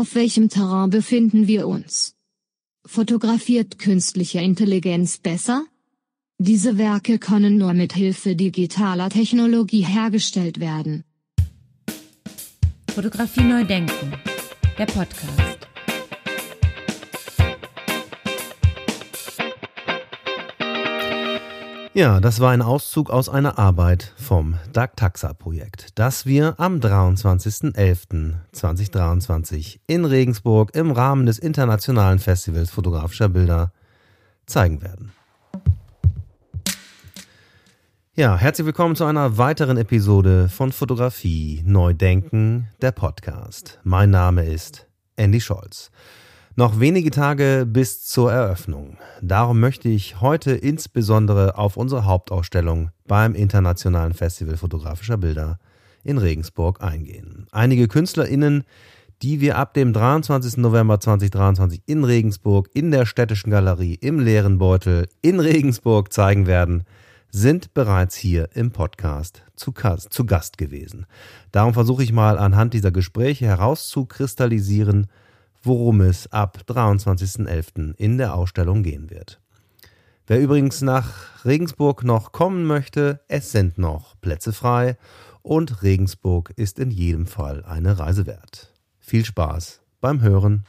Auf welchem Terrain befinden wir uns? Fotografiert künstliche Intelligenz besser? Diese Werke können nur mit Hilfe digitaler Technologie hergestellt werden. Fotografie neu denken. Der Podcast. Ja, das war ein Auszug aus einer Arbeit vom DAG-Taxa-Projekt, das wir am 23.11.2023 in Regensburg im Rahmen des Internationalen Festivals fotografischer Bilder zeigen werden. Ja, herzlich willkommen zu einer weiteren Episode von Fotografie Neudenken, der Podcast. Mein Name ist Andy Scholz. Noch wenige Tage bis zur Eröffnung. Darum möchte ich heute insbesondere auf unsere Hauptausstellung beim Internationalen Festival fotografischer Bilder in Regensburg eingehen. Einige KünstlerInnen, die wir ab dem 23. November 2023 in Regensburg in der Städtischen Galerie im leeren Beutel in Regensburg zeigen werden, sind bereits hier im Podcast zu, Gast gewesen. Darum versuche ich mal anhand dieser Gespräche herauszukristallisieren, worum es ab 23.11. in der Ausstellung gehen wird. Wer übrigens nach Regensburg noch kommen möchte, es sind noch Plätze frei und Regensburg ist in jedem Fall eine Reise wert. Viel Spaß beim Hören.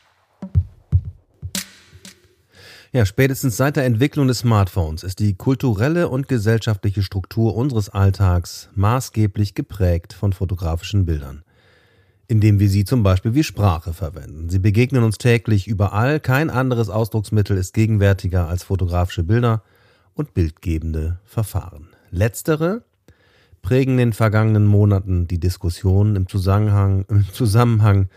Ja, spätestens seit der Entwicklung des Smartphones ist die kulturelle und gesellschaftliche Struktur unseres Alltags maßgeblich geprägt von fotografischen Bildern indem wir sie zum Beispiel wie Sprache verwenden. Sie begegnen uns täglich überall, kein anderes Ausdrucksmittel ist gegenwärtiger als fotografische Bilder und bildgebende Verfahren. Letztere prägen in den vergangenen Monaten die Diskussion im Zusammenhang, im Zusammenhang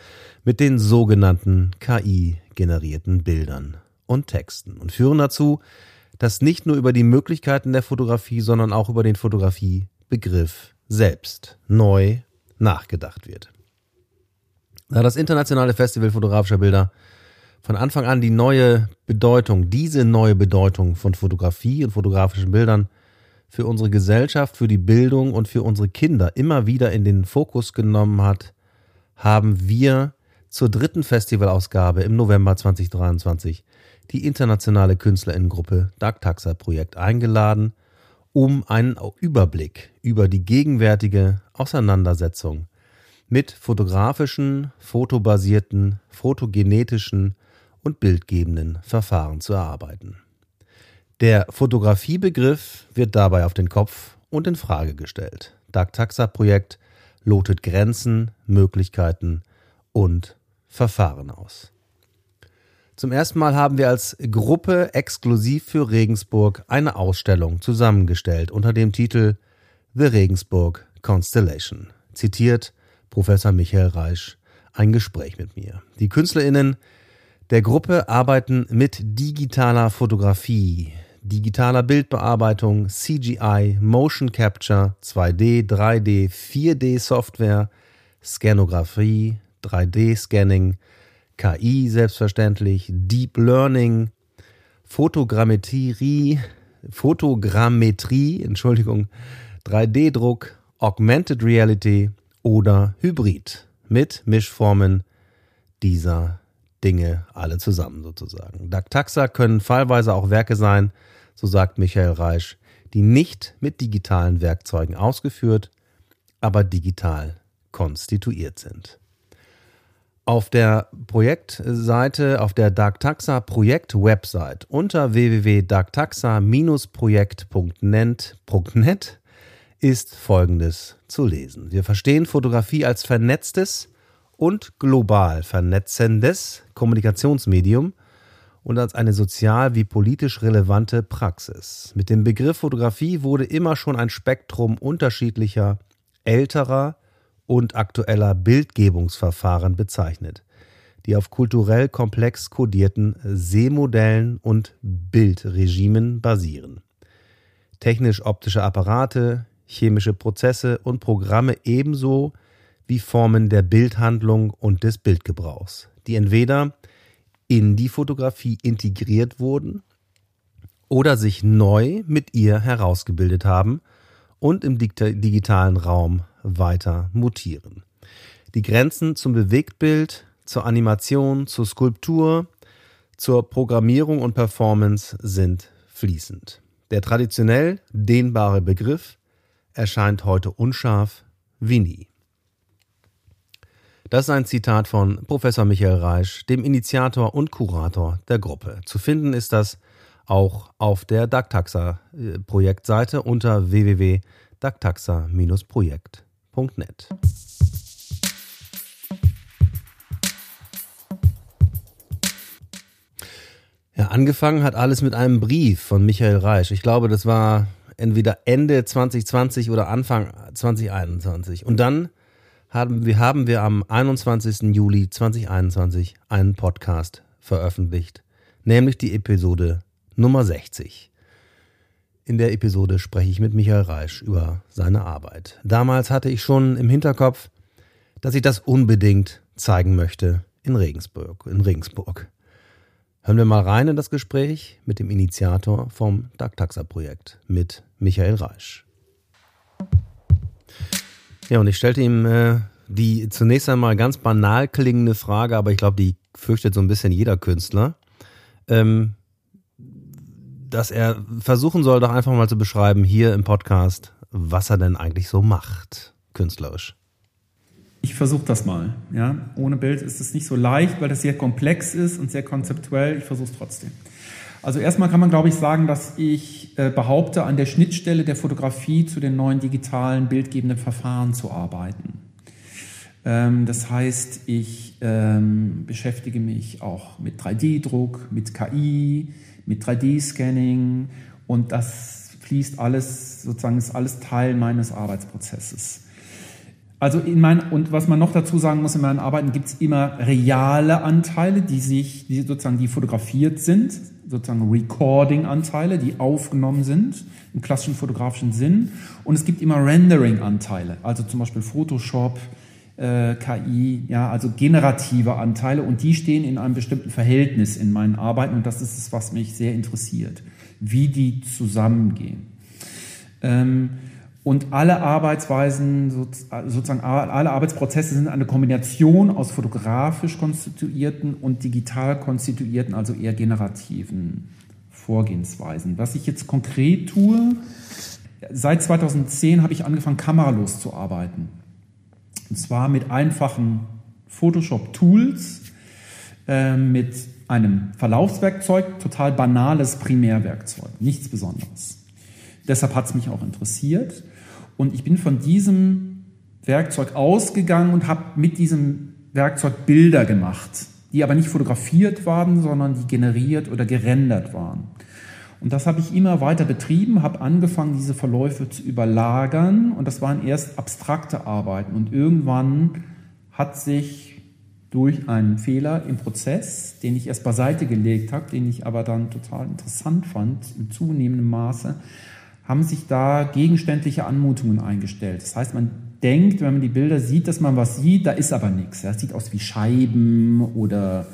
mit den sogenannten KI-generierten Bildern und Texten und führen dazu, dass nicht nur über die Möglichkeiten der Fotografie, sondern auch über den Fotografiebegriff selbst neu nachgedacht wird. Da das internationale Festival fotografischer Bilder. Von Anfang an die neue Bedeutung, diese neue Bedeutung von Fotografie und fotografischen Bildern für unsere Gesellschaft, für die Bildung und für unsere Kinder immer wieder in den Fokus genommen hat, haben wir zur dritten Festivalausgabe im November 2023 die internationale Künstlerinnengruppe Dark Taxa Projekt eingeladen, um einen Überblick über die gegenwärtige Auseinandersetzung mit fotografischen, fotobasierten, fotogenetischen und bildgebenden Verfahren zu erarbeiten. Der Fotografiebegriff wird dabei auf den Kopf und in Frage gestellt. DAG-Taxa-Projekt lotet Grenzen, Möglichkeiten und Verfahren aus. Zum ersten Mal haben wir als Gruppe exklusiv für Regensburg eine Ausstellung zusammengestellt unter dem Titel The Regensburg Constellation. Zitiert Professor Michael Reisch ein Gespräch mit mir. Die KünstlerInnen der Gruppe arbeiten mit digitaler Fotografie, digitaler Bildbearbeitung, CGI, Motion Capture, 2D, 3D, 4D Software, Skanographie, 3D-Scanning, KI selbstverständlich, Deep Learning, Fotogrammetrie, Fotogrammetrie, Entschuldigung, 3D-Druck, Augmented Reality, oder Hybrid mit Mischformen dieser Dinge alle zusammen sozusagen. Daktaxa können fallweise auch Werke sein, so sagt Michael Reisch, die nicht mit digitalen Werkzeugen ausgeführt, aber digital konstituiert sind. Auf der Projektseite, auf der Darktaxa Projekt Website unter www.darktaxa-projekt.net ist Folgendes zu lesen. Wir verstehen Fotografie als vernetztes und global vernetzendes Kommunikationsmedium und als eine sozial wie politisch relevante Praxis. Mit dem Begriff Fotografie wurde immer schon ein Spektrum unterschiedlicher, älterer und aktueller Bildgebungsverfahren bezeichnet, die auf kulturell komplex kodierten Sehmodellen und Bildregimen basieren. Technisch-optische Apparate, chemische Prozesse und Programme ebenso wie Formen der Bildhandlung und des Bildgebrauchs, die entweder in die Fotografie integriert wurden oder sich neu mit ihr herausgebildet haben und im digitalen Raum weiter mutieren. Die Grenzen zum Bewegtbild, zur Animation, zur Skulptur, zur Programmierung und Performance sind fließend. Der traditionell dehnbare Begriff erscheint heute unscharf wie nie. Das ist ein Zitat von Professor Michael Reisch, dem Initiator und Kurator der Gruppe. Zu finden ist das auch auf der DACTAXA äh, Projektseite unter www.dactaxa-projekt.net. Ja, angefangen hat alles mit einem Brief von Michael Reisch. Ich glaube, das war entweder Ende 2020 oder Anfang 2021. Und dann haben wir, haben wir am 21. Juli 2021 einen Podcast veröffentlicht, nämlich die Episode Nummer 60. In der Episode spreche ich mit Michael Reisch über seine Arbeit. Damals hatte ich schon im Hinterkopf, dass ich das unbedingt zeigen möchte in Regensburg. In Regensburg. Hören wir mal rein in das Gespräch mit dem Initiator vom DACTAXA-Projekt, mit Michael Reisch. Ja, und ich stellte ihm äh, die zunächst einmal ganz banal klingende Frage, aber ich glaube, die fürchtet so ein bisschen jeder Künstler, ähm, dass er versuchen soll, doch einfach mal zu beschreiben hier im Podcast, was er denn eigentlich so macht, künstlerisch. Ich versuche das mal. Ja? Ohne Bild ist es nicht so leicht, weil das sehr komplex ist und sehr konzeptuell. Ich versuche es trotzdem. Also erstmal kann man, glaube ich, sagen, dass ich äh, behaupte, an der Schnittstelle der Fotografie zu den neuen digitalen bildgebenden Verfahren zu arbeiten. Ähm, das heißt, ich ähm, beschäftige mich auch mit 3D-Druck, mit KI, mit 3D-Scanning und das fließt alles, sozusagen ist alles Teil meines Arbeitsprozesses. Also in meinen, und was man noch dazu sagen muss, in meinen Arbeiten gibt es immer reale Anteile, die sich, die sozusagen, die fotografiert sind, sozusagen Recording-Anteile, die aufgenommen sind, im klassischen fotografischen Sinn. Und es gibt immer Rendering-Anteile, also zum Beispiel Photoshop, äh, KI, ja, also generative Anteile und die stehen in einem bestimmten Verhältnis in meinen Arbeiten und das ist es, was mich sehr interessiert, wie die zusammengehen. Ähm, und alle Arbeitsweisen, sozusagen alle Arbeitsprozesse sind eine Kombination aus fotografisch konstituierten und digital konstituierten, also eher generativen Vorgehensweisen. Was ich jetzt konkret tue, seit 2010 habe ich angefangen, kameralos zu arbeiten. Und zwar mit einfachen Photoshop-Tools, äh, mit einem Verlaufswerkzeug, total banales Primärwerkzeug, nichts Besonderes. Deshalb hat es mich auch interessiert. Und ich bin von diesem Werkzeug ausgegangen und habe mit diesem Werkzeug Bilder gemacht, die aber nicht fotografiert waren, sondern die generiert oder gerendert waren. Und das habe ich immer weiter betrieben, habe angefangen, diese Verläufe zu überlagern und das waren erst abstrakte Arbeiten. Und irgendwann hat sich durch einen Fehler im Prozess, den ich erst beiseite gelegt habe, den ich aber dann total interessant fand, in zunehmendem Maße, haben sich da gegenständliche Anmutungen eingestellt. Das heißt, man denkt, wenn man die Bilder sieht, dass man was sieht, da ist aber nichts. Das sieht aus wie Scheiben oder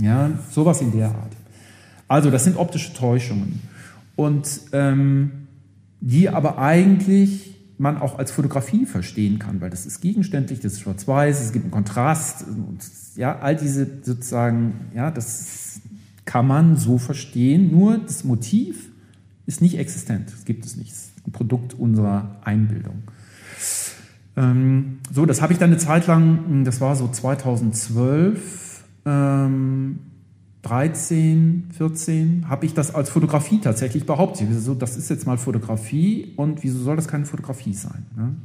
ja, sowas in der Art. Also das sind optische Täuschungen. Und ähm, die aber eigentlich man auch als Fotografie verstehen kann, weil das ist gegenständlich, das ist schwarz-weiß, es gibt einen Kontrast, und, ja, all diese sozusagen, ja, das kann man so verstehen, nur das Motiv ist nicht existent. Das gibt es nicht. Es ist ein Produkt unserer Einbildung. Ähm, so, das habe ich dann eine Zeit lang, das war so 2012, ähm, 13, 14, habe ich das als Fotografie tatsächlich behauptet. So, das ist jetzt mal Fotografie und wieso soll das keine Fotografie sein? Ne?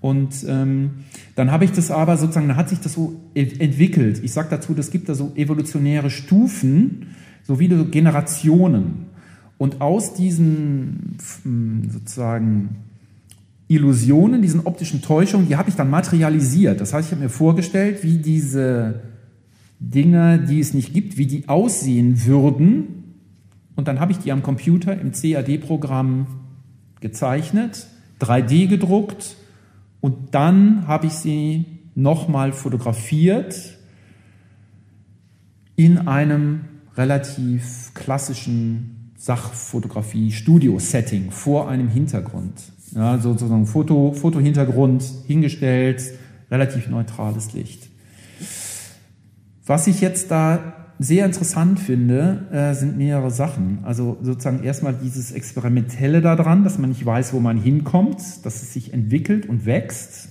Und ähm, dann habe ich das aber sozusagen, dann hat sich das so entwickelt. Ich sage dazu, das gibt da so evolutionäre Stufen, so wie Generationen. Und aus diesen sozusagen Illusionen, diesen optischen Täuschungen, die habe ich dann materialisiert. Das heißt, ich habe mir vorgestellt, wie diese Dinge, die es nicht gibt, wie die aussehen würden. Und dann habe ich die am Computer im CAD-Programm gezeichnet, 3D gedruckt und dann habe ich sie nochmal fotografiert in einem relativ klassischen Sachfotografie, Studio-Setting vor einem Hintergrund. Ja, sozusagen Foto, Fotohintergrund hingestellt, relativ neutrales Licht. Was ich jetzt da sehr interessant finde, äh, sind mehrere Sachen. Also sozusagen erstmal dieses Experimentelle daran, dass man nicht weiß, wo man hinkommt, dass es sich entwickelt und wächst.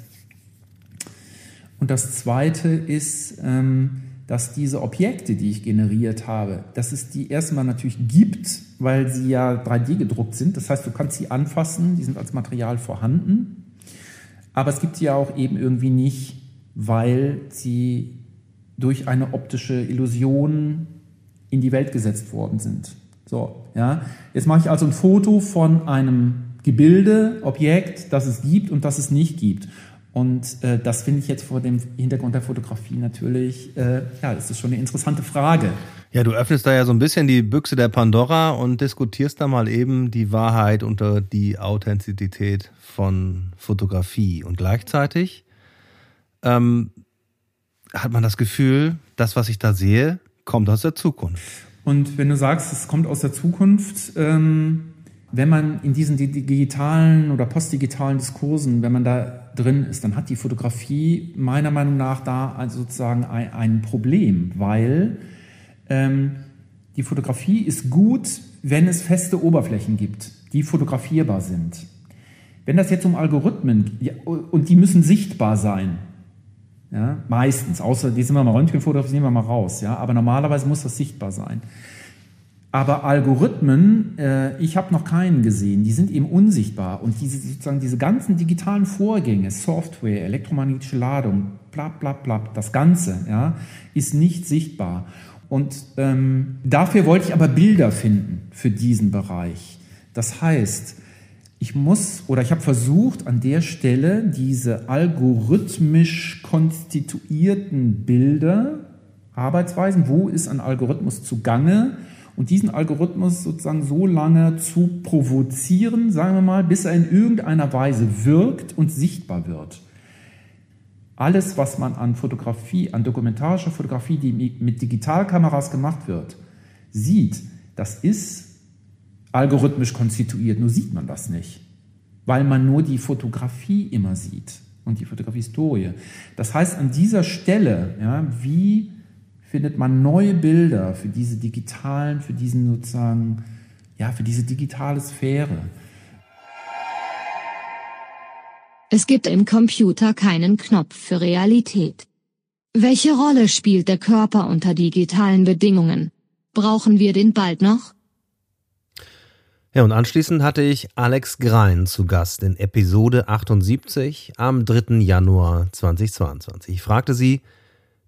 Und das Zweite ist, ähm, dass diese Objekte, die ich generiert habe, dass es die erstmal natürlich gibt, weil sie ja 3D gedruckt sind. Das heißt, du kannst sie anfassen, die sind als Material vorhanden. Aber es gibt sie ja auch eben irgendwie nicht, weil sie durch eine optische Illusion in die Welt gesetzt worden sind. So, ja. Jetzt mache ich also ein Foto von einem Gebilde, Objekt, das es gibt und das es nicht gibt. Und äh, das finde ich jetzt vor dem Hintergrund der Fotografie natürlich, äh, ja, das ist schon eine interessante Frage. Ja, du öffnest da ja so ein bisschen die Büchse der Pandora und diskutierst da mal eben die Wahrheit unter die Authentizität von Fotografie. Und gleichzeitig ähm, hat man das Gefühl, das, was ich da sehe, kommt aus der Zukunft. Und wenn du sagst, es kommt aus der Zukunft, ähm, wenn man in diesen digitalen oder postdigitalen Diskursen, wenn man da drin ist, dann hat die Fotografie meiner Meinung nach da also sozusagen ein, ein Problem, weil ähm, die Fotografie ist gut, wenn es feste Oberflächen gibt, die fotografierbar sind. Wenn das jetzt um Algorithmen und die müssen sichtbar sein, ja, meistens, außer die sind wir mal Röntgenfotos, nehmen wir mal raus. Ja, aber normalerweise muss das sichtbar sein. Aber Algorithmen, äh, ich habe noch keinen gesehen, die sind eben unsichtbar. Und diese, sozusagen diese ganzen digitalen Vorgänge, Software, elektromagnetische Ladung, bla bla bla, das Ganze, ja, ist nicht sichtbar. Und ähm, dafür wollte ich aber Bilder finden für diesen Bereich. Das heißt, ich muss oder ich habe versucht, an der Stelle diese algorithmisch konstituierten Bilder, Arbeitsweisen, wo ist ein Algorithmus zugange und diesen Algorithmus sozusagen so lange zu provozieren, sagen wir mal, bis er in irgendeiner Weise wirkt und sichtbar wird. Alles, was man an Fotografie, an dokumentarischer Fotografie, die mit Digitalkameras gemacht wird, sieht, das ist algorithmisch konstituiert, nur sieht man das nicht, weil man nur die Fotografie immer sieht und die Fotografie-Historie. Das heißt, an dieser Stelle, ja, wie findet man neue Bilder für diese digitalen, für diesen sozusagen, ja, für diese digitale Sphäre? Es gibt im Computer keinen Knopf für Realität. Welche Rolle spielt der Körper unter digitalen Bedingungen? Brauchen wir den bald noch? Ja, und anschließend hatte ich Alex Grein zu Gast in Episode 78 am 3. Januar 2022. Ich fragte sie,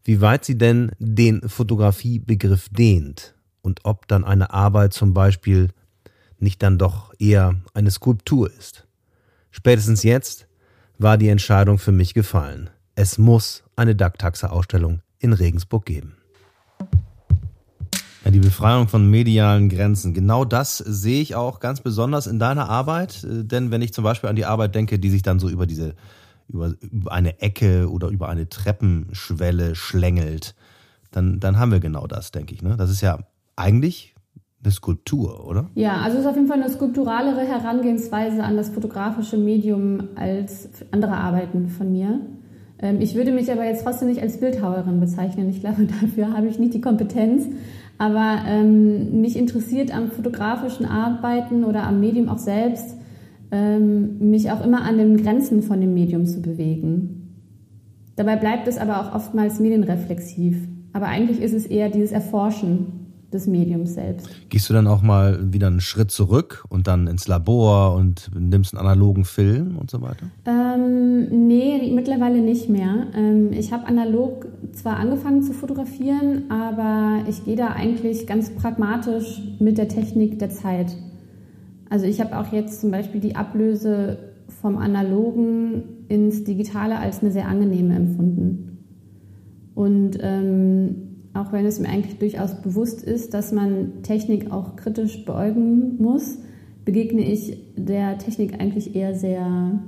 wie weit sie denn den Fotografiebegriff dehnt und ob dann eine Arbeit zum Beispiel nicht dann doch eher eine Skulptur ist. Spätestens jetzt war die Entscheidung für mich gefallen. Es muss eine Dactaxa-Ausstellung in Regensburg geben. Ja, die Befreiung von medialen Grenzen. Genau das sehe ich auch ganz besonders in deiner Arbeit. Äh, denn wenn ich zum Beispiel an die Arbeit denke, die sich dann so über diese, über, über eine Ecke oder über eine Treppenschwelle schlängelt, dann, dann haben wir genau das, denke ich. Ne? Das ist ja eigentlich eine Skulptur, oder? Ja, also es ist auf jeden Fall eine skulpturalere Herangehensweise an das fotografische Medium als andere Arbeiten von mir. Ähm, ich würde mich aber jetzt trotzdem nicht als Bildhauerin bezeichnen. Ich glaube, dafür habe ich nicht die Kompetenz. Aber ähm, mich interessiert am fotografischen Arbeiten oder am Medium auch selbst, ähm, mich auch immer an den Grenzen von dem Medium zu bewegen. Dabei bleibt es aber auch oftmals medienreflexiv. Aber eigentlich ist es eher dieses Erforschen des Mediums selbst. Gehst du dann auch mal wieder einen Schritt zurück und dann ins Labor und nimmst einen analogen Film und so weiter? Ähm, nee, mittlerweile nicht mehr. Ähm, ich habe analog zwar angefangen zu fotografieren, aber ich gehe da eigentlich ganz pragmatisch mit der Technik der Zeit. Also ich habe auch jetzt zum Beispiel die Ablöse vom Analogen ins Digitale als eine sehr angenehme empfunden. Und ähm, auch wenn es mir eigentlich durchaus bewusst ist, dass man Technik auch kritisch beäugen muss, begegne ich der Technik eigentlich eher sehr,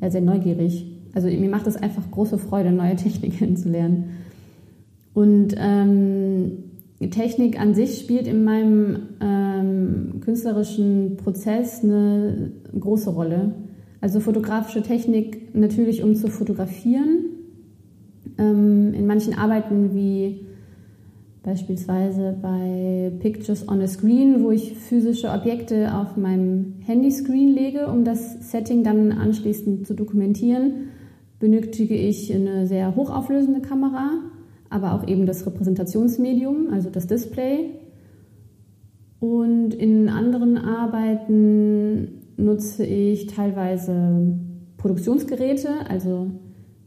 eher sehr neugierig. Also mir macht es einfach große Freude, neue Technik kennenzulernen. Und ähm, Technik an sich spielt in meinem ähm, künstlerischen Prozess eine große Rolle. Also fotografische Technik natürlich, um zu fotografieren. Ähm, in manchen Arbeiten wie Beispielsweise bei Pictures on a Screen, wo ich physische Objekte auf meinem Handyscreen lege, um das Setting dann anschließend zu dokumentieren, benötige ich eine sehr hochauflösende Kamera, aber auch eben das Repräsentationsmedium, also das Display. Und in anderen Arbeiten nutze ich teilweise Produktionsgeräte, also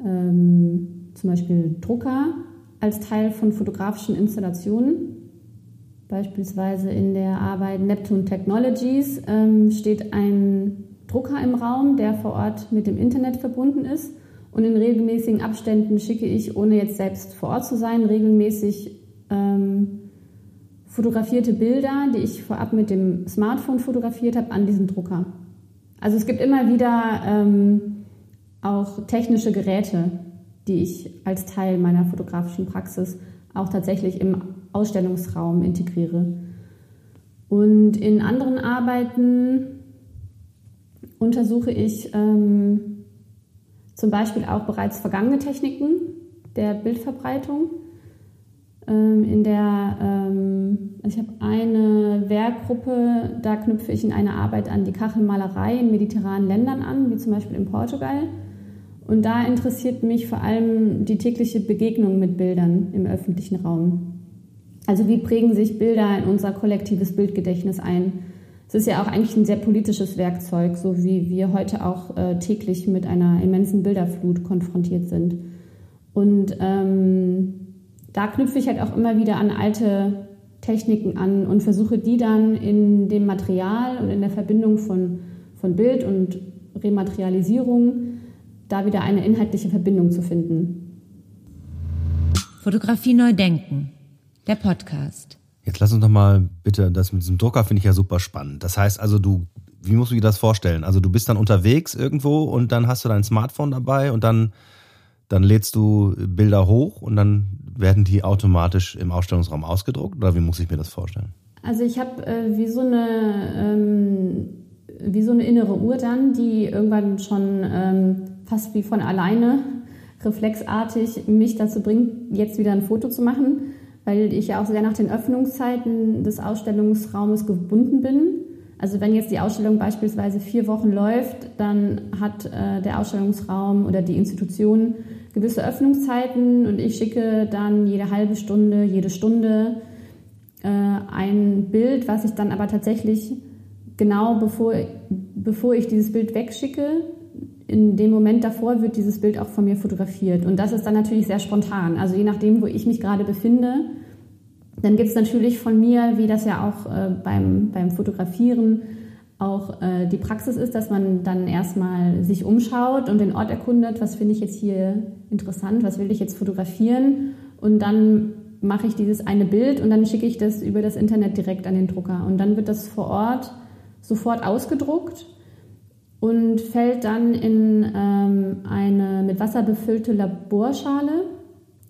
ähm, zum Beispiel Drucker als Teil von fotografischen Installationen. Beispielsweise in der Arbeit Neptune Technologies ähm, steht ein Drucker im Raum, der vor Ort mit dem Internet verbunden ist. Und in regelmäßigen Abständen schicke ich, ohne jetzt selbst vor Ort zu sein, regelmäßig ähm, fotografierte Bilder, die ich vorab mit dem Smartphone fotografiert habe, an diesen Drucker. Also es gibt immer wieder ähm, auch technische Geräte, die ich als Teil meiner fotografischen Praxis auch tatsächlich im Ausstellungsraum integriere. Und in anderen Arbeiten untersuche ich ähm, zum Beispiel auch bereits vergangene Techniken der Bildverbreitung. Ähm, in der, ähm, ich habe eine Werkgruppe, da knüpfe ich in einer Arbeit an die Kachelmalerei in mediterranen Ländern an, wie zum Beispiel in Portugal. Und da interessiert mich vor allem die tägliche Begegnung mit Bildern im öffentlichen Raum. Also wie prägen sich Bilder in unser kollektives Bildgedächtnis ein? Es ist ja auch eigentlich ein sehr politisches Werkzeug, so wie wir heute auch äh, täglich mit einer immensen Bilderflut konfrontiert sind. Und ähm, da knüpfe ich halt auch immer wieder an alte Techniken an und versuche die dann in dem Material und in der Verbindung von, von Bild und Rematerialisierung da wieder eine inhaltliche Verbindung zu finden. Fotografie neu denken, der Podcast. Jetzt lass uns doch mal bitte, das mit diesem Drucker finde ich ja super spannend. Das heißt also, du, wie musst du dir das vorstellen? Also du bist dann unterwegs irgendwo und dann hast du dein Smartphone dabei und dann, dann lädst du Bilder hoch und dann werden die automatisch im Ausstellungsraum ausgedruckt oder wie muss ich mir das vorstellen? Also ich habe äh, wie so eine ähm, wie so eine innere Uhr dann, die irgendwann schon ähm, fast wie von alleine reflexartig mich dazu bringt, jetzt wieder ein Foto zu machen, weil ich ja auch sehr nach den Öffnungszeiten des Ausstellungsraumes gebunden bin. Also wenn jetzt die Ausstellung beispielsweise vier Wochen läuft, dann hat äh, der Ausstellungsraum oder die Institution gewisse Öffnungszeiten und ich schicke dann jede halbe Stunde, jede Stunde äh, ein Bild, was ich dann aber tatsächlich genau bevor, bevor ich dieses Bild wegschicke, in dem Moment davor wird dieses Bild auch von mir fotografiert. Und das ist dann natürlich sehr spontan. Also je nachdem, wo ich mich gerade befinde, dann gibt es natürlich von mir, wie das ja auch äh, beim, beim Fotografieren auch äh, die Praxis ist, dass man dann erstmal sich umschaut und den Ort erkundet, was finde ich jetzt hier interessant, was will ich jetzt fotografieren. Und dann mache ich dieses eine Bild und dann schicke ich das über das Internet direkt an den Drucker. Und dann wird das vor Ort sofort ausgedruckt und fällt dann in ähm, eine mit Wasser befüllte Laborschale.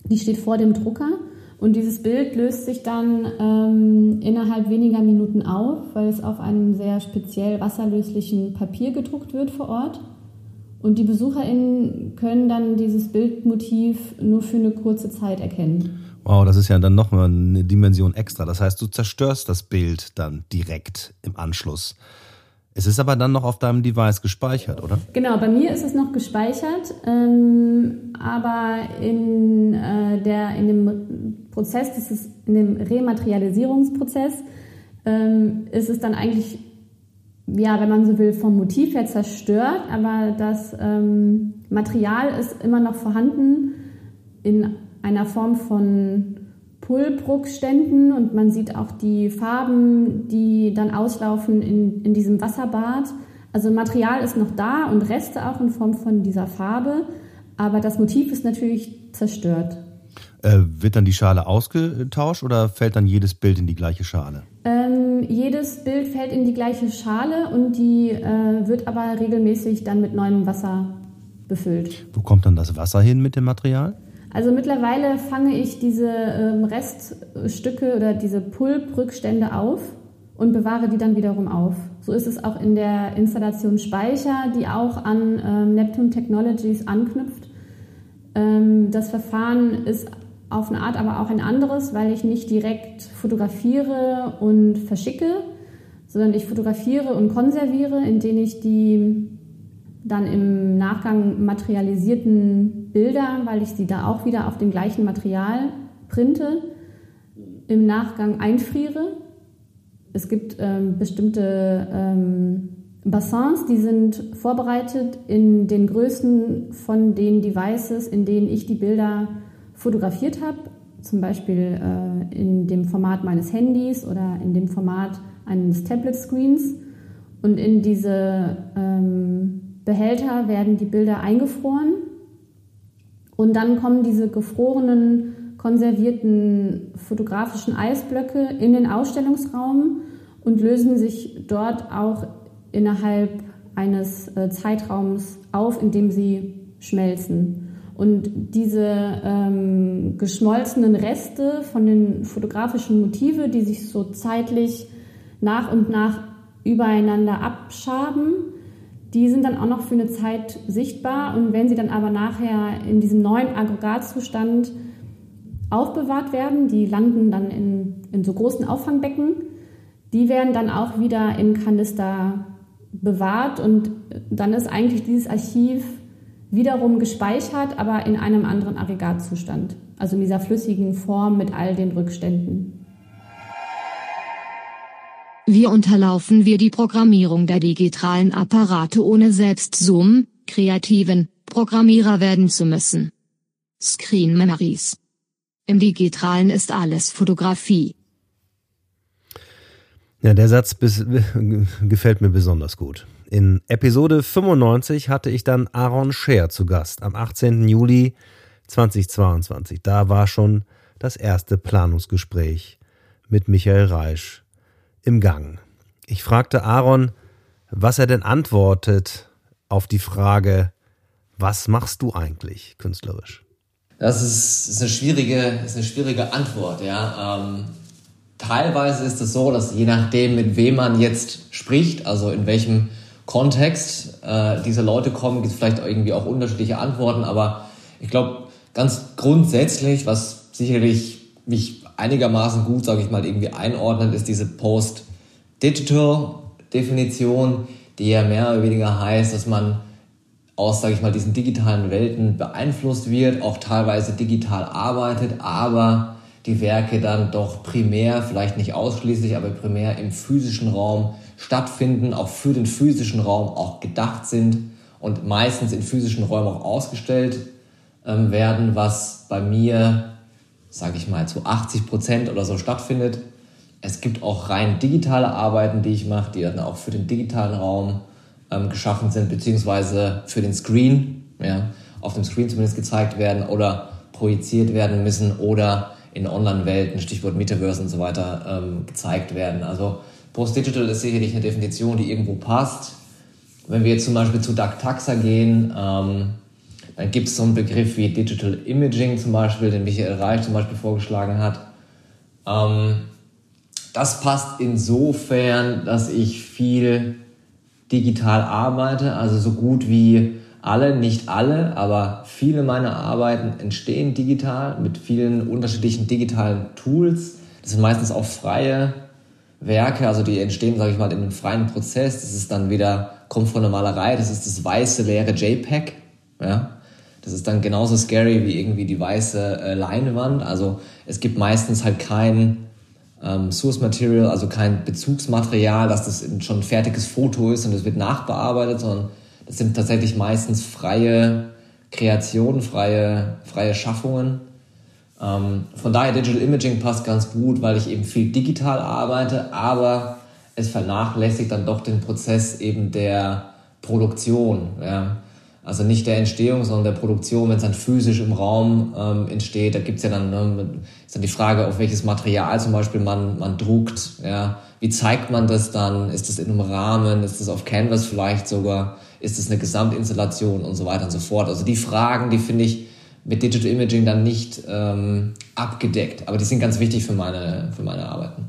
Die steht vor dem Drucker. Und dieses Bild löst sich dann ähm, innerhalb weniger Minuten auf, weil es auf einem sehr speziell wasserlöslichen Papier gedruckt wird vor Ort. Und die BesucherInnen können dann dieses Bildmotiv nur für eine kurze Zeit erkennen. Wow, das ist ja dann nochmal eine Dimension extra. Das heißt, du zerstörst das Bild dann direkt im Anschluss. Es ist aber dann noch auf deinem Device gespeichert, oder? Genau, bei mir ist es noch gespeichert, ähm, aber in, äh, der, in dem Prozess, das ist in dem Rematerialisierungsprozess, ähm, ist es dann eigentlich, ja, wenn man so will, vom Motiv her zerstört, aber das ähm, Material ist immer noch vorhanden in einer Form von Pullbruckständen und man sieht auch die Farben, die dann auslaufen in, in diesem Wasserbad. Also Material ist noch da und Reste auch in Form von dieser Farbe, aber das Motiv ist natürlich zerstört. Äh, wird dann die Schale ausgetauscht oder fällt dann jedes Bild in die gleiche Schale? Ähm, jedes Bild fällt in die gleiche Schale und die äh, wird aber regelmäßig dann mit neuem Wasser befüllt. Wo kommt dann das Wasser hin mit dem Material? Also mittlerweile fange ich diese ähm, Reststücke oder diese Pulprückstände auf und bewahre die dann wiederum auf. So ist es auch in der Installation Speicher, die auch an ähm, Neptune Technologies anknüpft. Ähm, das Verfahren ist auf eine Art aber auch ein anderes, weil ich nicht direkt fotografiere und verschicke, sondern ich fotografiere und konserviere, indem ich die dann im Nachgang materialisierten Bilder, weil ich sie da auch wieder auf dem gleichen Material printe, im Nachgang einfriere. Es gibt ähm, bestimmte ähm, Bassins, die sind vorbereitet in den Größen von den Devices, in denen ich die Bilder fotografiert habe, zum Beispiel äh, in dem Format meines Handys oder in dem Format eines Tablet-Screens. Und in diese ähm, Behälter werden die Bilder eingefroren und dann kommen diese gefrorenen, konservierten fotografischen Eisblöcke in den Ausstellungsraum und lösen sich dort auch innerhalb eines äh, Zeitraums auf, in dem sie schmelzen. Und diese ähm, geschmolzenen Reste von den fotografischen Motive, die sich so zeitlich nach und nach übereinander abschaben, die sind dann auch noch für eine Zeit sichtbar. Und wenn sie dann aber nachher in diesem neuen Aggregatzustand aufbewahrt werden, die landen dann in, in so großen Auffangbecken, die werden dann auch wieder in Kanister bewahrt und dann ist eigentlich dieses Archiv wiederum gespeichert, aber in einem anderen Aggregatzustand. Also in dieser flüssigen Form mit all den Rückständen. Wie unterlaufen wir die Programmierung der digitalen Apparate ohne selbst Zoom, kreativen Programmierer werden zu müssen? Screen Memories. Im Digitalen ist alles Fotografie. Ja, der Satz bis, gefällt mir besonders gut. In Episode 95 hatte ich dann Aaron Scher zu Gast am 18. Juli 2022. Da war schon das erste Planungsgespräch mit Michael Reisch im Gang. Ich fragte Aaron, was er denn antwortet auf die Frage, was machst du eigentlich künstlerisch? Das ist, ist, eine, schwierige, ist eine schwierige Antwort. Ja. Ähm, teilweise ist es so, dass je nachdem, mit wem man jetzt spricht, also in welchem Kontext äh, diese Leute kommen, gibt es vielleicht irgendwie auch unterschiedliche Antworten, aber ich glaube, ganz grundsätzlich, was sicherlich mich einigermaßen gut, sage ich mal, irgendwie einordnet, ist diese Post-Digital-Definition, die ja mehr oder weniger heißt, dass man aus, sage ich mal, diesen digitalen Welten beeinflusst wird, auch teilweise digital arbeitet, aber die Werke dann doch primär, vielleicht nicht ausschließlich, aber primär im physischen Raum stattfinden, auch für den physischen Raum auch gedacht sind und meistens in physischen Räumen auch ausgestellt ähm, werden, was bei mir, sage ich mal, zu 80 Prozent oder so stattfindet. Es gibt auch rein digitale Arbeiten, die ich mache, die dann auch für den digitalen Raum ähm, geschaffen sind, beziehungsweise für den Screen, ja, auf dem Screen zumindest gezeigt werden oder projiziert werden müssen oder in Online-Welten, Stichwort Metaverse und so weiter, ähm, gezeigt werden. Also Post-Digital ist sicherlich eine Definition, die irgendwo passt. Wenn wir jetzt zum Beispiel zu DuckTaxa gehen, ähm, dann gibt es so einen Begriff wie Digital Imaging zum Beispiel, den Michael Reich zum Beispiel vorgeschlagen hat. Ähm, das passt insofern, dass ich viel digital arbeite, also so gut wie alle, nicht alle, aber viele meiner Arbeiten entstehen digital mit vielen unterschiedlichen digitalen Tools. Das sind meistens auch freie Werke, also die entstehen, sage ich mal, in einem freien Prozess. Das ist dann wieder, kommt von der Malerei, das ist das weiße, leere JPEG. Ja? Das ist dann genauso scary wie irgendwie die weiße äh, Leinwand. Also es gibt meistens halt kein ähm, Source Material, also kein Bezugsmaterial, dass das schon ein fertiges Foto ist und es wird nachbearbeitet, sondern das sind tatsächlich meistens freie Kreationen, freie, freie Schaffungen. Ähm, von daher Digital Imaging passt ganz gut, weil ich eben viel digital arbeite, aber es vernachlässigt dann doch den Prozess eben der Produktion. Ja. Also nicht der Entstehung, sondern der Produktion, wenn es dann physisch im Raum ähm, entsteht. Da gibt's ja dann, ne, ist dann die Frage, auf welches Material zum Beispiel man, man druckt. Ja. Wie zeigt man das dann? Ist das in einem Rahmen? Ist das auf Canvas vielleicht sogar? Ist das eine Gesamtinstallation und so weiter und so fort? Also die Fragen, die finde ich mit Digital Imaging dann nicht ähm, abgedeckt. Aber die sind ganz wichtig für meine, für meine Arbeiten.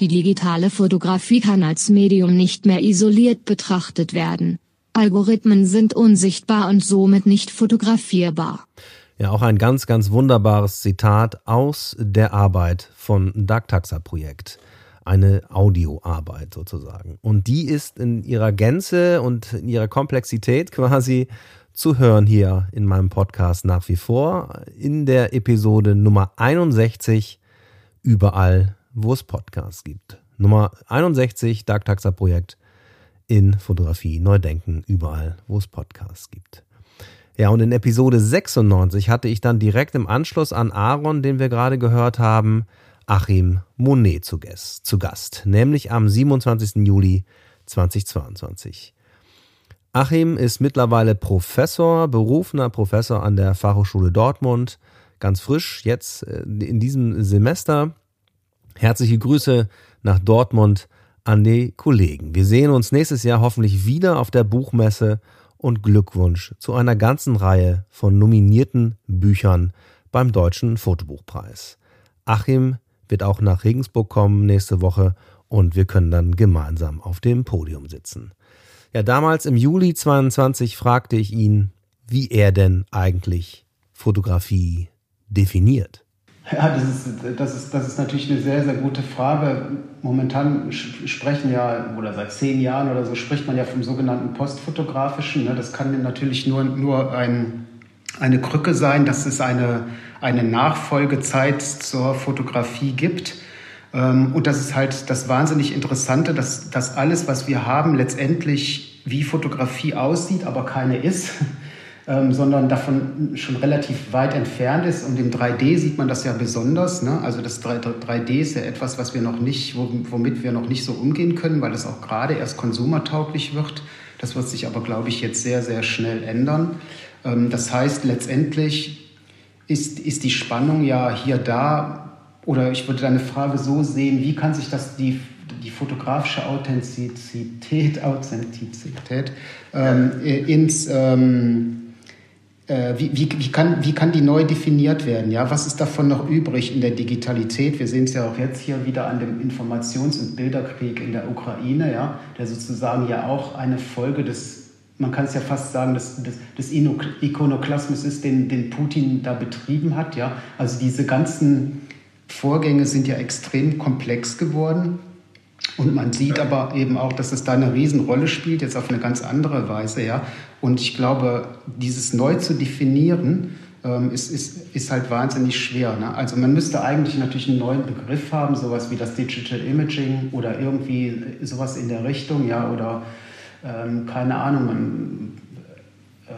Die digitale Fotografie kann als Medium nicht mehr isoliert betrachtet werden. Algorithmen sind unsichtbar und somit nicht fotografierbar. Ja, auch ein ganz, ganz wunderbares Zitat aus der Arbeit von DuckTaxa Projekt. Eine Audioarbeit sozusagen. Und die ist in ihrer Gänze und in ihrer Komplexität quasi zu hören hier in meinem Podcast nach wie vor in der Episode Nummer 61 überall, wo es Podcasts gibt. Nummer 61 Dark Taxa Projekt in Fotografie neu denken überall, wo es Podcasts gibt. Ja, und in Episode 96 hatte ich dann direkt im Anschluss an Aaron, den wir gerade gehört haben, Achim Monet zu Gast, zu Gast, nämlich am 27. Juli 2022. Achim ist mittlerweile Professor, berufener Professor an der Fachhochschule Dortmund, ganz frisch jetzt äh, in diesem Semester. Herzliche Grüße nach Dortmund an die Kollegen. Wir sehen uns nächstes Jahr hoffentlich wieder auf der Buchmesse und Glückwunsch zu einer ganzen Reihe von nominierten Büchern beim Deutschen Fotobuchpreis. Achim wird auch nach Regensburg kommen nächste Woche und wir können dann gemeinsam auf dem Podium sitzen. Ja, damals im Juli 22 fragte ich ihn, wie er denn eigentlich Fotografie definiert. Ja, das ist, das, ist, das ist natürlich eine sehr, sehr gute Frage. Momentan sprechen ja, oder seit zehn Jahren oder so, spricht man ja vom sogenannten Postfotografischen. Ne? Das kann natürlich nur, nur ein, eine Krücke sein, dass es eine, eine Nachfolgezeit zur Fotografie gibt. Ähm, und das ist halt das wahnsinnig Interessante, dass, dass alles, was wir haben, letztendlich wie Fotografie aussieht, aber keine ist, ähm, sondern davon schon relativ weit entfernt ist. Und im 3D sieht man das ja besonders. Ne? Also das 3D ist ja etwas, was wir noch nicht, womit wir noch nicht so umgehen können, weil es auch gerade erst konsumertauglich wird. Das wird sich aber, glaube ich, jetzt sehr, sehr schnell ändern. Ähm, das heißt, letztendlich ist, ist die Spannung ja hier da, oder ich würde deine Frage so sehen, wie kann sich das die, die fotografische Authentizität, Authentizität ähm, ins ähm, äh, wie, wie, wie, kann, wie kann die neu definiert werden? Ja? Was ist davon noch übrig in der Digitalität? Wir sehen es ja auch jetzt hier wieder an dem Informations- und Bilderkrieg in der Ukraine, ja? der sozusagen ja auch eine Folge des, man kann es ja fast sagen, des, des, des Ikonoklasmus ist, den, den Putin da betrieben hat. Ja? Also diese ganzen Vorgänge sind ja extrem komplex geworden. Und man sieht aber eben auch, dass es da eine Riesenrolle spielt, jetzt auf eine ganz andere Weise. Ja? Und ich glaube, dieses neu zu definieren, ähm, ist, ist, ist halt wahnsinnig schwer. Ne? Also man müsste eigentlich natürlich einen neuen Begriff haben, sowas wie das Digital Imaging oder irgendwie sowas in der Richtung, ja, oder ähm, keine Ahnung, man, äh,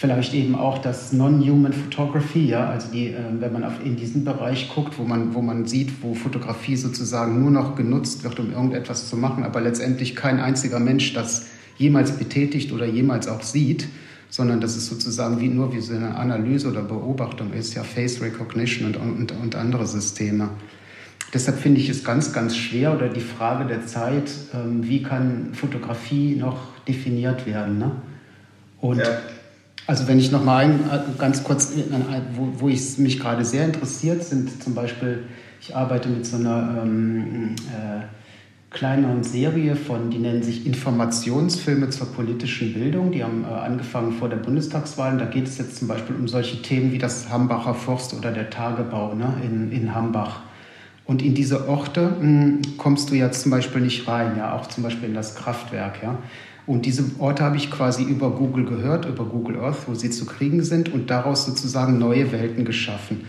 vielleicht eben auch das Non-Human Photography, ja, also die, äh, wenn man auf, in diesen Bereich guckt, wo man, wo man sieht, wo Fotografie sozusagen nur noch genutzt wird, um irgendetwas zu machen, aber letztendlich kein einziger Mensch das jemals betätigt oder jemals auch sieht, sondern dass es sozusagen wie nur wie so eine Analyse oder Beobachtung ist, ja, Face Recognition und, und, und andere Systeme. Deshalb finde ich es ganz, ganz schwer oder die Frage der Zeit, ähm, wie kann Fotografie noch definiert werden. Ne? Und ja. Also wenn ich noch mal ein, ganz kurz, wo, wo ich mich gerade sehr interessiert, sind zum Beispiel, ich arbeite mit so einer ähm, äh, kleineren Serie von, die nennen sich Informationsfilme zur politischen Bildung. Die haben äh, angefangen vor der Bundestagswahl. Da geht es jetzt zum Beispiel um solche Themen wie das Hambacher Forst oder der Tagebau ne, in, in Hambach. Und in diese Orte mh, hm, kommst du ja zum Beispiel nicht rein, ja, auch zum Beispiel in das Kraftwerk, ja. Und diese Orte habe ich quasi über Google gehört, über Google Earth, wo sie zu kriegen sind und daraus sozusagen neue Welten geschaffen.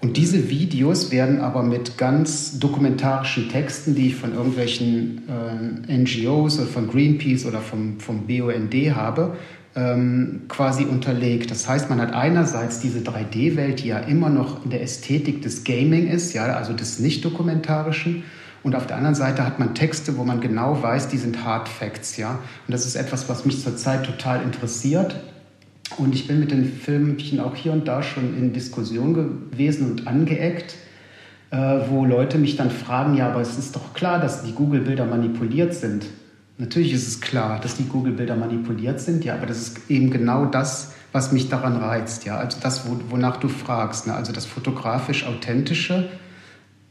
Und diese Videos werden aber mit ganz dokumentarischen Texten, die ich von irgendwelchen äh, NGOs oder von Greenpeace oder vom, vom BUND habe, ähm, quasi unterlegt. Das heißt, man hat einerseits diese 3D-Welt, die ja immer noch in der Ästhetik des Gaming ist, ja, also des nicht-dokumentarischen, und auf der anderen Seite hat man Texte, wo man genau weiß, die sind Hard Facts, ja. Und das ist etwas, was mich zurzeit total interessiert. Und ich bin mit den Filmchen auch hier und da schon in Diskussion gewesen und angeeckt, äh, wo Leute mich dann fragen, ja, aber es ist doch klar, dass die Google-Bilder manipuliert sind. Natürlich ist es klar, dass die Google-Bilder manipuliert sind, ja, aber das ist eben genau das, was mich daran reizt, ja. Also das, wonach du fragst, ne? also das fotografisch authentische,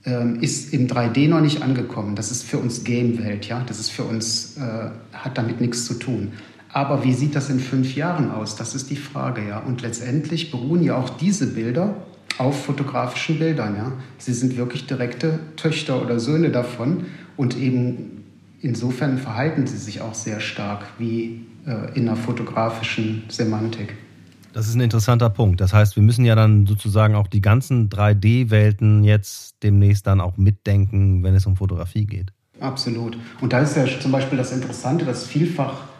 ähm, ist im 3D noch nicht angekommen. Das ist für uns Game-Welt, ja. Das ist für uns, äh, hat damit nichts zu tun. Aber wie sieht das in fünf Jahren aus? Das ist die Frage, ja. Und letztendlich beruhen ja auch diese Bilder auf fotografischen Bildern, ja. Sie sind wirklich direkte Töchter oder Söhne davon und eben insofern verhalten sie sich auch sehr stark wie äh, in einer fotografischen Semantik. Das ist ein interessanter Punkt. Das heißt, wir müssen ja dann sozusagen auch die ganzen 3D-Welten jetzt demnächst dann auch mitdenken, wenn es um Fotografie geht. Absolut. Und da ist ja zum Beispiel das Interessante, dass vielfach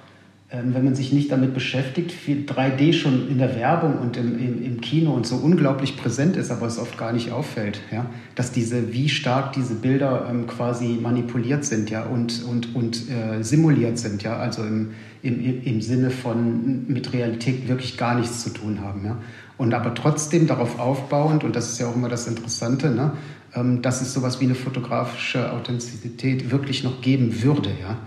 wenn man sich nicht damit beschäftigt, 3D schon in der Werbung und im, im, im, Kino und so unglaublich präsent ist, aber es oft gar nicht auffällt, ja, dass diese, wie stark diese Bilder ähm, quasi manipuliert sind, ja, und, und, und äh, simuliert sind, ja, also im, im, im Sinne von mit Realität wirklich gar nichts zu tun haben, ja. Und aber trotzdem darauf aufbauend, und das ist ja auch immer das Interessante, ne, ähm, dass es sowas wie eine fotografische Authentizität wirklich noch geben würde, ja.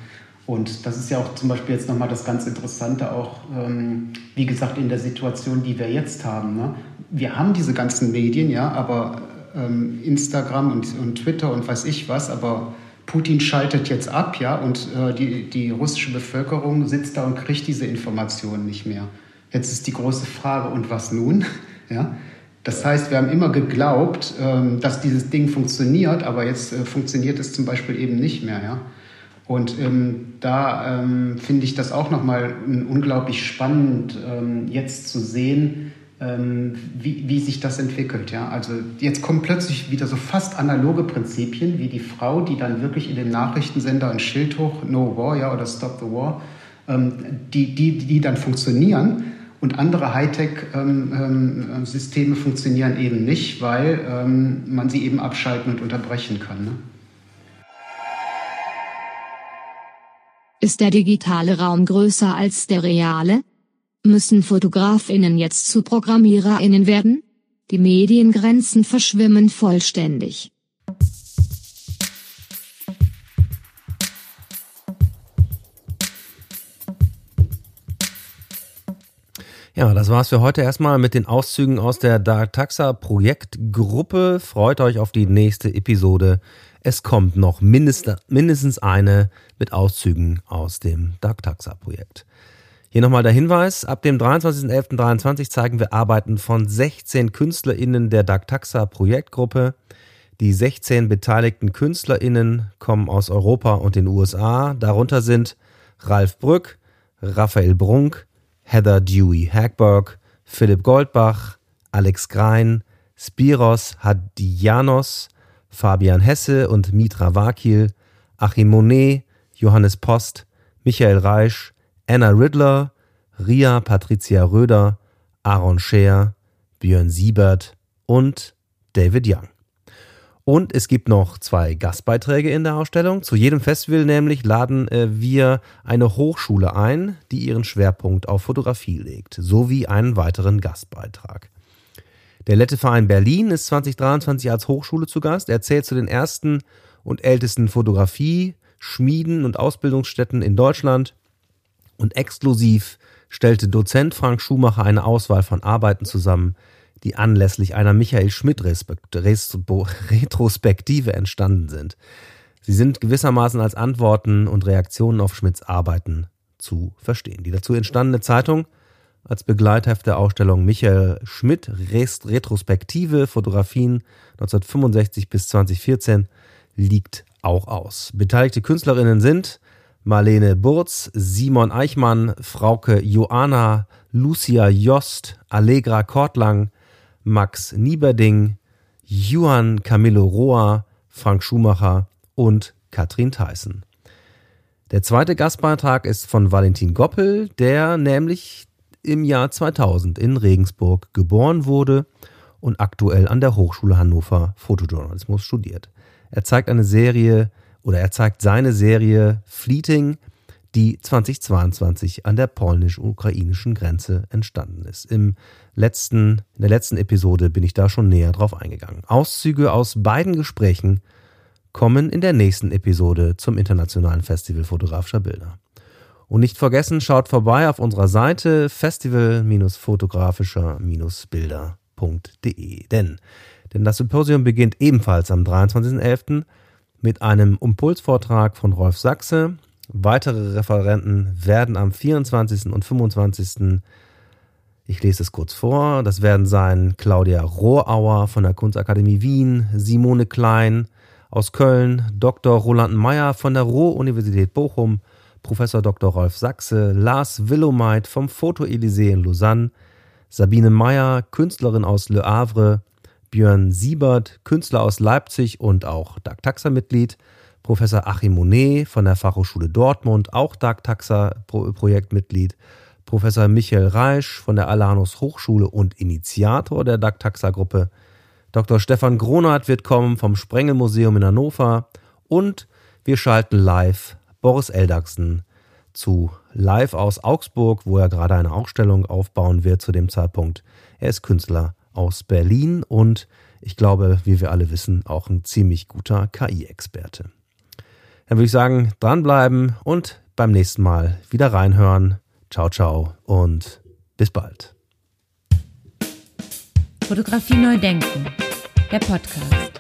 Und das ist ja auch zum Beispiel jetzt nochmal das ganz Interessante, auch ähm, wie gesagt in der Situation, die wir jetzt haben. Ne? Wir haben diese ganzen Medien, ja, aber ähm, Instagram und, und Twitter und weiß ich was, aber Putin schaltet jetzt ab, ja, und äh, die, die russische Bevölkerung sitzt da und kriegt diese Informationen nicht mehr. Jetzt ist die große Frage, und was nun? ja? Das heißt, wir haben immer geglaubt, ähm, dass dieses Ding funktioniert, aber jetzt äh, funktioniert es zum Beispiel eben nicht mehr. Ja? Und ähm, da ähm, finde ich das auch nochmal unglaublich spannend, ähm, jetzt zu sehen, ähm, wie, wie sich das entwickelt. Ja? Also jetzt kommen plötzlich wieder so fast analoge Prinzipien, wie die Frau, die dann wirklich in dem Nachrichtensender ein Schild hoch, No War ja, oder Stop the War, ähm, die, die, die dann funktionieren. Und andere Hightech-Systeme ähm, funktionieren eben nicht, weil man sie eben abschalten und unterbrechen kann. Ne? Ist der digitale Raum größer als der reale? Müssen Fotografinnen jetzt zu Programmiererinnen werden? Die Mediengrenzen verschwimmen vollständig. Ja, das war's für heute erstmal mit den Auszügen aus der Dark Taxa Projektgruppe. Freut euch auf die nächste Episode. Es kommt noch mindestens eine mit Auszügen aus dem Dark Taxa Projekt. Hier nochmal der Hinweis, ab dem 23.11.23 zeigen wir Arbeiten von 16 KünstlerInnen der Dark Taxa Projektgruppe. Die 16 beteiligten KünstlerInnen kommen aus Europa und den USA. Darunter sind Ralf Brück, Raphael Brunk, Heather Dewey Hagberg, Philipp Goldbach, Alex Grein, Spiros Hadianos, Fabian Hesse und Mitra Wakil, Achim Monet, Johannes Post, Michael Reisch, Anna Riddler, Ria Patricia Röder, Aaron Scheer, Björn Siebert und David Young. Und es gibt noch zwei Gastbeiträge in der Ausstellung. Zu jedem Festival nämlich laden äh, wir eine Hochschule ein, die ihren Schwerpunkt auf Fotografie legt, sowie einen weiteren Gastbeitrag. Der Letteverein Berlin ist 2023 als Hochschule zu Gast. Er zählt zu den ersten und ältesten Fotografie, Schmieden und Ausbildungsstätten in Deutschland. Und exklusiv stellte Dozent Frank Schumacher eine Auswahl von Arbeiten zusammen, die anlässlich einer Michael Schmidt Retrospektive entstanden sind. Sie sind gewissermaßen als Antworten und Reaktionen auf Schmidts Arbeiten zu verstehen. Die dazu entstandene Zeitung als Begleitheft der Ausstellung Michael Schmidt Retrospektive Fotografien 1965 bis 2014 liegt auch aus. Beteiligte Künstlerinnen sind Marlene Burz, Simon Eichmann, Frauke Joanna, Lucia Jost, Allegra Kortlang, Max Nieberding, Johann Camillo Roa, Frank Schumacher und Katrin Theissen. Der zweite Gastbeitrag ist von Valentin Goppel, der nämlich im Jahr 2000 in Regensburg geboren wurde und aktuell an der Hochschule Hannover Fotojournalismus studiert. Er zeigt eine Serie oder er zeigt seine Serie Fleeting, die 2022 an der polnisch-ukrainischen Grenze entstanden ist. Im letzten, in der letzten Episode bin ich da schon näher drauf eingegangen. Auszüge aus beiden Gesprächen kommen in der nächsten Episode zum Internationalen Festival fotografischer Bilder. Und nicht vergessen, schaut vorbei auf unserer Seite festival-fotografischer-bilder.de. Denn, denn das Symposium beginnt ebenfalls am 23.11. mit einem Impulsvortrag von Rolf Sachse, Weitere Referenten werden am 24. und 25. Ich lese es kurz vor. Das werden sein Claudia Rohrauer von der Kunstakademie Wien, Simone Klein aus Köln, Dr. Roland Meyer von der Ruhr-Universität Bochum, Professor Dr. Rolf Sachse, Lars Willomeit vom Foto Elysée in Lausanne, Sabine Meyer, Künstlerin aus Le Havre, Björn Siebert, Künstler aus Leipzig und auch Dark Taxa Mitglied, Professor Achim Monet von der Fachhochschule Dortmund, auch Dark Taxa Projektmitglied, Professor Michael Reisch von der Alanus Hochschule und Initiator der Dark Taxa Gruppe, Dr. Stefan Gronert wird kommen vom Sprengelmuseum in Hannover und wir schalten live Boris Eldachsen zu live aus Augsburg, wo er gerade eine Ausstellung aufbauen wird zu dem Zeitpunkt. Er ist Künstler aus Berlin und ich glaube, wie wir alle wissen, auch ein ziemlich guter KI-Experte. Dann würde ich sagen, dranbleiben und beim nächsten Mal wieder reinhören. Ciao, ciao und bis bald. Fotografie neu denken, der Podcast.